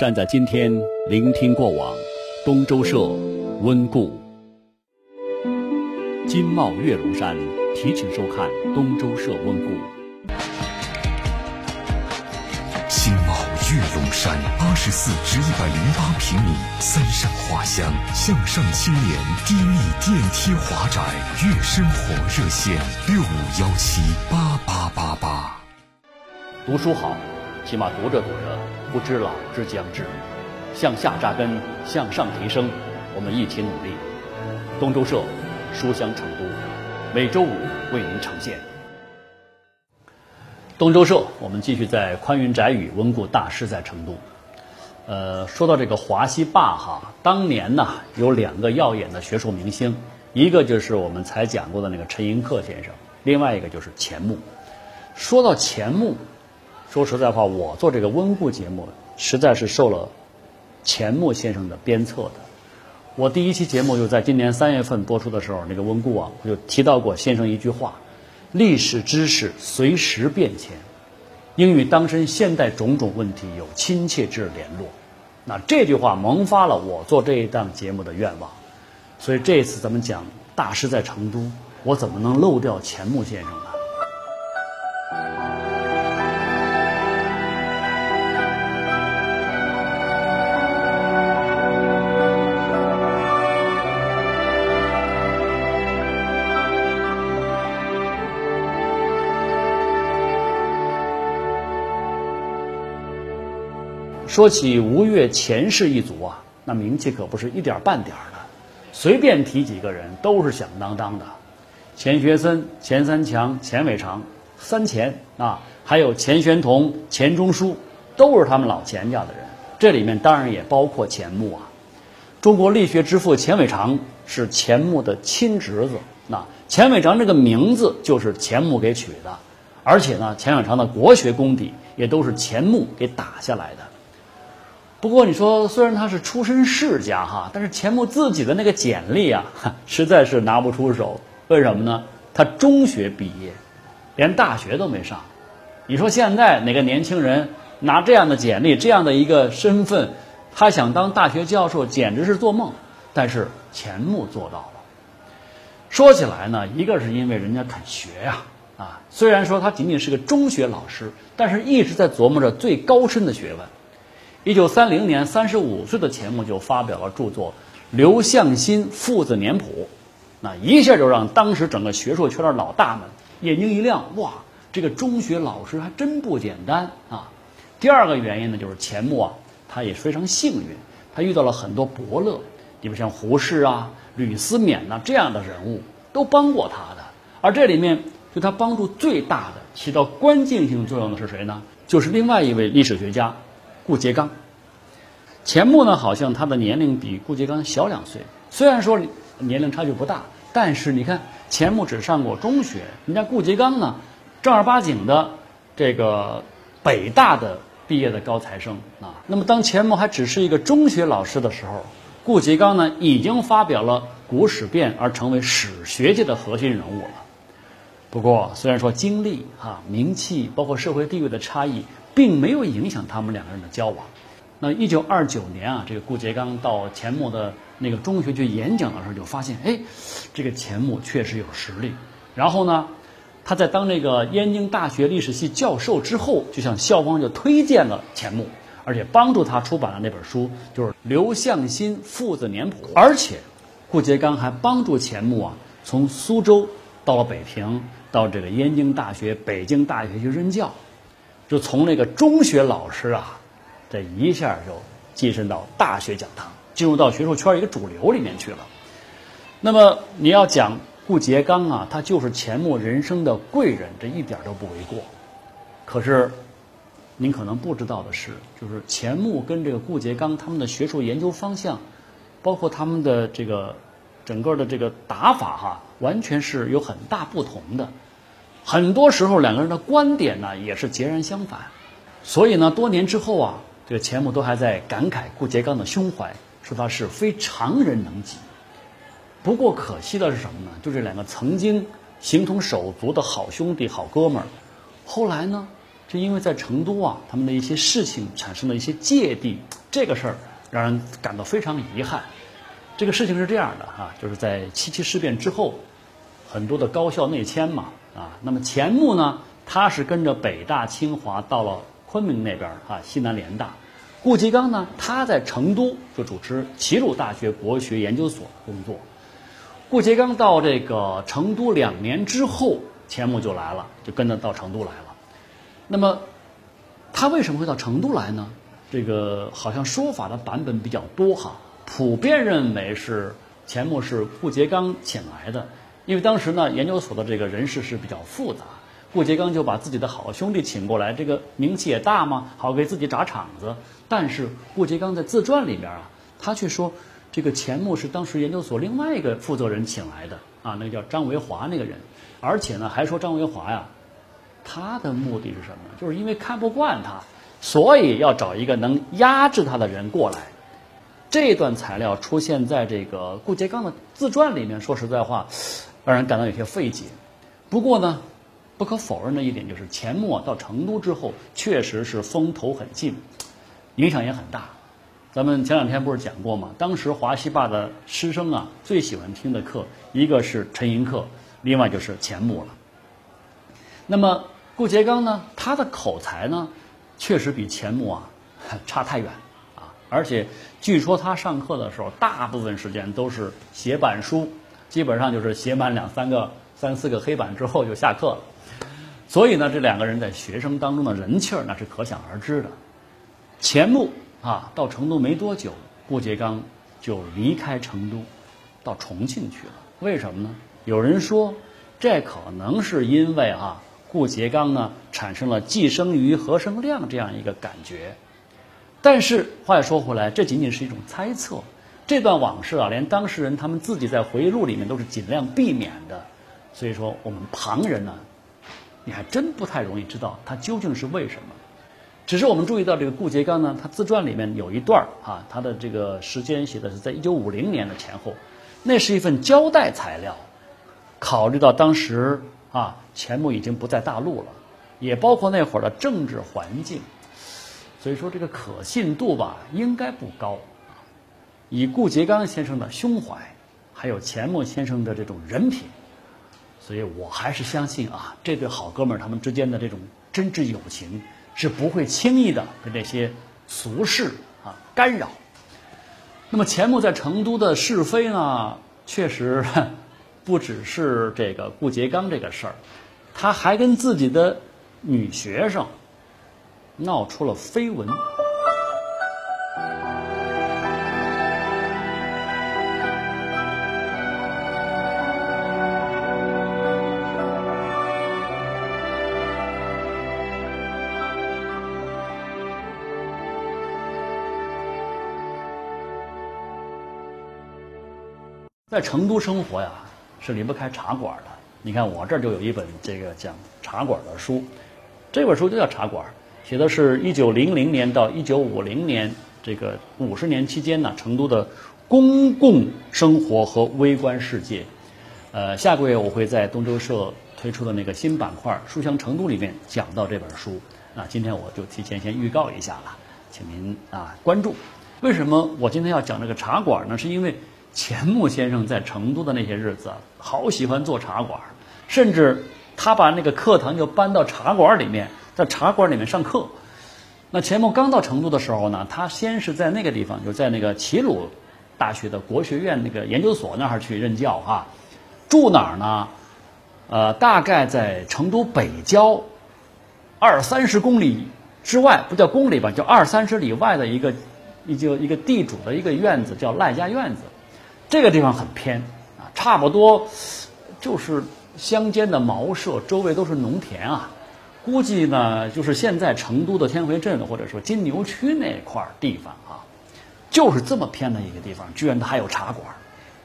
站在今天，聆听过往，东周社温故。金茂月龙山提请收看东周社温故。金茂月龙山八十四至一百零八平米三上花香向上青年低密电梯华宅，月生活热线六五幺七八八八八。读书好，起码读着读着，不知老之将至。向下扎根，向上提升，我们一起努力。东周社书香成都，每周五为您呈现。东周社，我们继续在宽云窄语温故大师在成都。呃，说到这个华西坝哈，当年呢有两个耀眼的学术明星，一个就是我们才讲过的那个陈寅恪先生，另外一个就是钱穆。说到钱穆。说实在话，我做这个温故节目，实在是受了钱穆先生的鞭策的。我第一期节目就在今年三月份播出的时候，那个温故啊，我就提到过先生一句话：历史知识随时变迁，应与当身现代种种问题有亲切之联络。那这句话萌发了我做这一档节目的愿望。所以这次咱们讲大师在成都，我怎么能漏掉钱穆先生呢？说起吴越钱氏一族啊，那名气可不是一点半点的，随便提几个人都是响当当的。钱学森、钱三强、钱伟长，三钱啊，还有钱玄同、钱钟书，都是他们老钱家的人。这里面当然也包括钱穆啊。中国力学之父钱伟长是钱穆的亲侄子，那钱伟长这个名字就是钱穆给取的，而且呢，钱伟长的国学功底也都是钱穆给打下来的。不过你说，虽然他是出身世家哈，但是钱穆自己的那个简历啊，实在是拿不出手。为什么呢？他中学毕业，连大学都没上。你说现在哪个年轻人拿这样的简历、这样的一个身份，他想当大学教授，简直是做梦。但是钱穆做到了。说起来呢，一个是因为人家肯学呀，啊，虽然说他仅仅是个中学老师，但是一直在琢磨着最高深的学问。一九三零年，三十五岁的钱穆就发表了著作《刘向新父子年谱》，那一下就让当时整个学术圈的老大们眼睛一亮，哇，这个中学老师还真不简单啊！第二个原因呢，就是钱穆啊，他也非常幸运，他遇到了很多伯乐，你比如像胡适啊、吕思勉呐这样的人物，都帮过他的。而这里面对他帮助最大的、起到关键性作用的是谁呢？就是另外一位历史学家。顾颉刚，钱穆呢？好像他的年龄比顾颉刚小两岁。虽然说年龄差距不大，但是你看，钱穆只上过中学，人家顾颉刚呢，正儿八经的这个北大的毕业的高材生啊。那么，当钱穆还只是一个中学老师的时候，顾颉刚呢，已经发表了《古史辨》，而成为史学界的核心人物了。不过，虽然说经历、哈名气，包括社会地位的差异。并没有影响他们两个人的交往。那一九二九年啊，这个顾颉刚到钱穆的那个中学去演讲的时候，就发现，哎，这个钱穆确实有实力。然后呢，他在当那个燕京大学历史系教授之后，就向校方就推荐了钱穆，而且帮助他出版了那本书，就是《刘向新父子年谱》。而且，顾颉刚还帮助钱穆啊，从苏州到了北平，到这个燕京大学、北京大学去任教。就从那个中学老师啊，这一下就晋升到大学讲堂，进入到学术圈一个主流里面去了。那么你要讲顾颉刚啊，他就是钱穆人生的贵人，这一点都不为过。可是您可能不知道的是，就是钱穆跟这个顾颉刚他们的学术研究方向，包括他们的这个整个的这个打法哈，完全是有很大不同的。很多时候，两个人的观点呢也是截然相反，所以呢，多年之后啊，这个钱穆都还在感慨顾颉刚的胸怀，说他是非常人能及。不过可惜的是什么呢？就这两个曾经形同手足的好兄弟、好哥们儿，后来呢，就因为在成都啊，他们的一些事情产生了一些芥蒂，这个事儿让人感到非常遗憾。这个事情是这样的哈，就是在七七事变之后，很多的高校内迁嘛啊，那么钱穆呢，他是跟着北大、清华到了昆明那边啊，西南联大。顾颉刚呢，他在成都就主持齐鲁大学国学研究所工作。顾颉刚到这个成都两年之后，钱穆就来了，就跟着到成都来了。那么，他为什么会到成都来呢？这个好像说法的版本比较多哈。普遍认为是钱穆是顾颉刚请来的，因为当时呢研究所的这个人事是比较复杂，顾颉刚就把自己的好兄弟请过来，这个名气也大嘛，好给自己砸场子。但是顾颉刚在自传里边啊，他却说这个钱穆是当时研究所另外一个负责人请来的啊，那个叫张维华那个人，而且呢还说张维华呀，他的目的是什么？就是因为看不惯他，所以要找一个能压制他的人过来。这段材料出现在这个顾颉刚的自传里面，说实在话，让人感到有些费解。不过呢，不可否认的一点就是钱穆到成都之后，确实是风头很劲，影响也很大。咱们前两天不是讲过吗？当时华西坝的师生啊，最喜欢听的课，一个是陈寅恪，另外就是钱穆了。那么顾颉刚呢，他的口才呢，确实比钱穆啊差太远啊。而且据说他上课的时候，大部分时间都是写板书，基本上就是写满两三个、三四个黑板之后就下课了。所以呢，这两个人在学生当中的人气儿那是可想而知的。钱穆啊，到成都没多久，顾颉刚就离开成都，到重庆去了。为什么呢？有人说，这可能是因为啊，顾颉刚呢产生了寄生于何生亮这样一个感觉。但是话又说回来，这仅仅是一种猜测。这段往事啊，连当事人他们自己在回忆录里面都是尽量避免的。所以说，我们旁人呢，你还真不太容易知道他究竟是为什么。只是我们注意到这个顾颉刚呢，他自传里面有一段啊，他的这个时间写的是在一九五零年的前后，那是一份交代材料。考虑到当时啊，钱穆已经不在大陆了，也包括那会儿的政治环境。所以说这个可信度吧，应该不高。以顾颉刚先生的胸怀，还有钱穆先生的这种人品，所以我还是相信啊，这对好哥们儿他们之间的这种真挚友情是不会轻易的被这些俗事啊干扰。那么钱穆在成都的是非呢，确实不只是这个顾颉刚这个事儿，他还跟自己的女学生。闹出了绯闻。在成都生活呀，是离不开茶馆的。你看，我这儿就有一本这个讲茶馆的书，这本书就叫《茶馆》。写的是一九零零年到一九五零年这个五十年期间呢，成都的公共生活和微观世界。呃，下个月我会在东周社推出的那个新板块“书香成都”里面讲到这本书。那，今天我就提前先预告一下了，请您啊关注。为什么我今天要讲这个茶馆呢？是因为钱穆先生在成都的那些日子，好喜欢做茶馆，甚至他把那个课堂就搬到茶馆里面。在茶馆里面上课，那钱穆刚到成都的时候呢，他先是在那个地方，就在那个齐鲁大学的国学院那个研究所那儿去任教哈。住哪儿呢？呃，大概在成都北郊二三十公里之外，不叫公里吧，叫二三十里外的一个一就一个地主的一个院子，叫赖家院子。这个地方很偏啊，差不多就是乡间的茅舍，周围都是农田啊。估计呢，就是现在成都的天回镇或者说金牛区那块儿地方啊，就是这么偏的一个地方，居然它还有茶馆，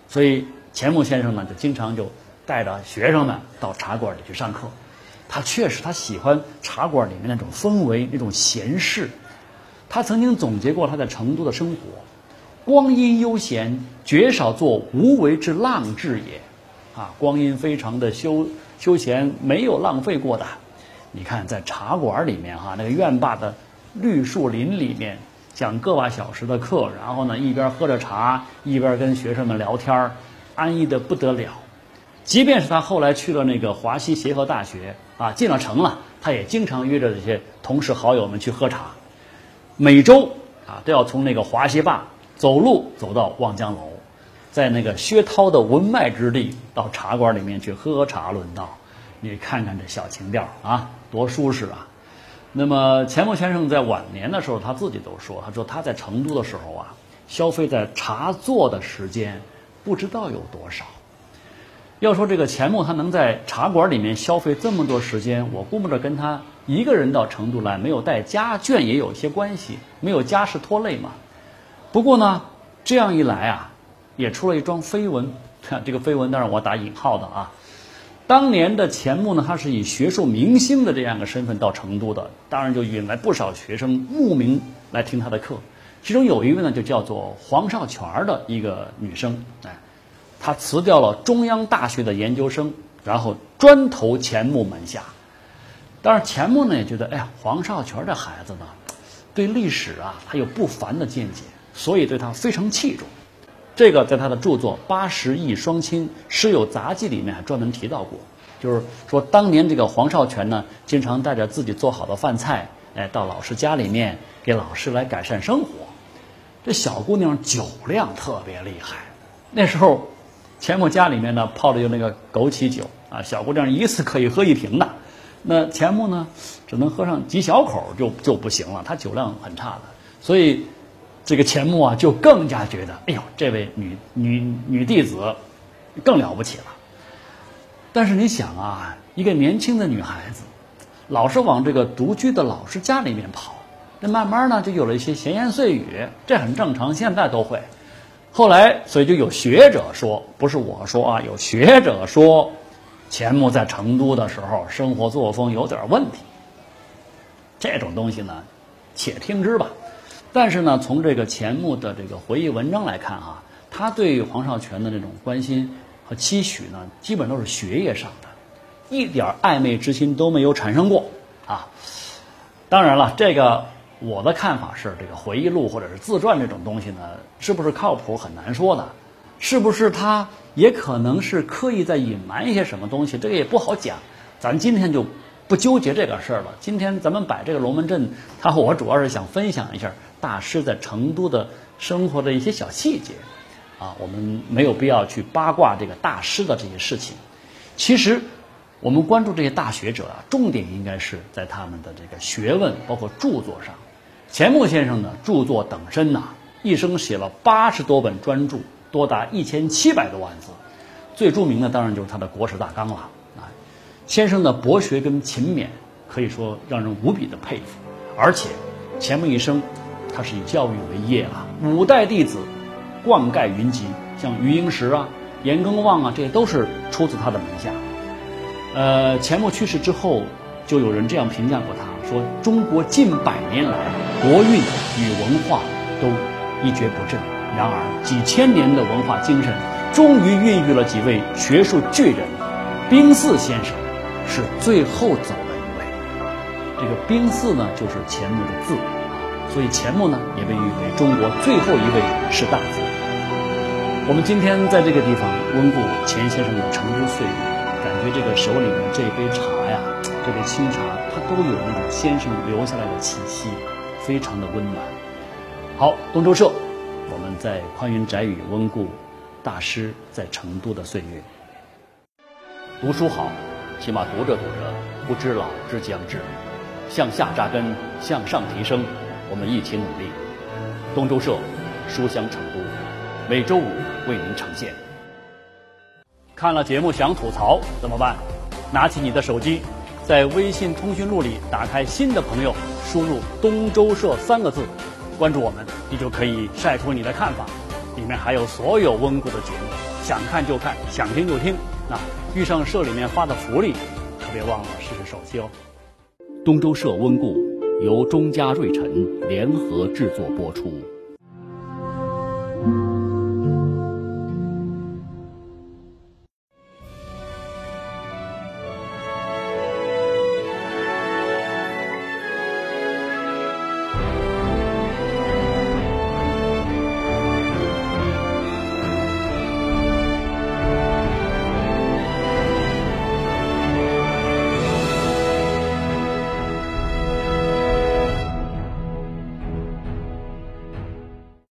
所以钱穆先生呢就经常就带着学生们到茶馆里去上课。他确实他喜欢茶馆里面那种氛围，那种闲适。他曾经总结过他在成都的生活：光阴悠闲，绝少做无为之浪掷也。啊，光阴非常的休休闲，没有浪费过的。你看，在茶馆里面哈，那个院坝的绿树林里面，讲个把小时的课，然后呢一边喝着茶，一边跟学生们聊天儿，安逸的不得了。即便是他后来去了那个华西协和大学啊，进了城了，他也经常约着这些同事好友们去喝茶，每周啊都要从那个华西坝走路走到望江楼，在那个薛涛的文脉之地，到茶馆里面去喝茶论道。你看看这小情调啊，多舒适啊！那么钱穆先生在晚年的时候，他自己都说，他说他在成都的时候啊，消费在茶座的时间不知道有多少。要说这个钱穆他能在茶馆里面消费这么多时间，我估摸着跟他一个人到成都来，没有带家眷也有一些关系，没有家事拖累嘛。不过呢，这样一来啊，也出了一桩绯闻。这个绯闻当然我打引号的啊。当年的钱穆呢，他是以学术明星的这样一个身份到成都的，当然就引来不少学生慕名来听他的课。其中有一位呢，就叫做黄少全的一个女生，哎。她辞掉了中央大学的研究生，然后专投钱穆门下。当然，钱穆呢也觉得，哎呀，黄少全这孩子呢，对历史啊，他有不凡的见解，所以对他非常器重。这个在他的著作《八十亿双亲师友杂记》里面还专门提到过，就是说当年这个黄少全呢，经常带着自己做好的饭菜，哎，到老师家里面给老师来改善生活。这小姑娘酒量特别厉害，那时候。钱穆家里面呢泡的就那个枸杞酒啊，小姑娘一次可以喝一瓶的，那钱穆呢只能喝上几小口就就不行了，他酒量很差的，所以这个钱穆啊就更加觉得，哎呦，这位女女女弟子更了不起了。但是你想啊，一个年轻的女孩子，老是往这个独居的老师家里面跑，那慢慢呢就有了一些闲言碎语，这很正常，现在都会。后来，所以就有学者说，不是我说啊，有学者说，钱穆在成都的时候生活作风有点问题。这种东西呢，且听之吧。但是呢，从这个钱穆的这个回忆文章来看啊，他对黄少全的那种关心和期许呢，基本都是学业上的，一点暧昧之心都没有产生过啊。当然了，这个。我的看法是，这个回忆录或者是自传这种东西呢，是不是靠谱很难说的，是不是他也可能是刻意在隐瞒一些什么东西，这个也不好讲。咱今天就不纠结这个事儿了。今天咱们摆这个龙门阵，他我主要是想分享一下大师在成都的生活的一些小细节，啊，我们没有必要去八卦这个大师的这些事情。其实。我们关注这些大学者啊，重点应该是在他们的这个学问，包括著作上。钱穆先生呢，著作等身呐，一生写了八十多本专著，多达一千七百多万字。最著名的当然就是他的《国史大纲》了啊。先生的博学跟勤勉，可以说让人无比的佩服。而且，钱穆一生，他是以教育为业啊，五代弟子冠盖云集，像余英时啊、严耕望啊，这些都是出自他的门下。呃，钱穆去世之后，就有人这样评价过他，说中国近百年来国运与文化都一蹶不振，然而几千年的文化精神终于孕育了几位学术巨人，冰四先生是最后走的一位。这个冰四呢，就是钱穆的字，所以钱穆呢也被誉为中国最后一位士大夫。我们今天在这个地方温故钱先生的成都岁月。感觉这个手里面这杯茶呀，这杯清茶，它都有那种先生留下来的气息，非常的温暖。好，东周社，我们在宽云窄语温故大师在成都的岁月。读书好，起码读着读着，不知老之将至。向下扎根，向上提升，我们一起努力。东周社，书香成都，每周五为您呈现。看了节目想吐槽怎么办？拿起你的手机，在微信通讯录里打开新的朋友，输入“东周社”三个字，关注我们，你就可以晒出你的看法。里面还有所有温故的节目，想看就看，想听就听。那遇上社里面发的福利，可别忘了试试手气哦。东周社温故由中嘉瑞辰联合制作播出。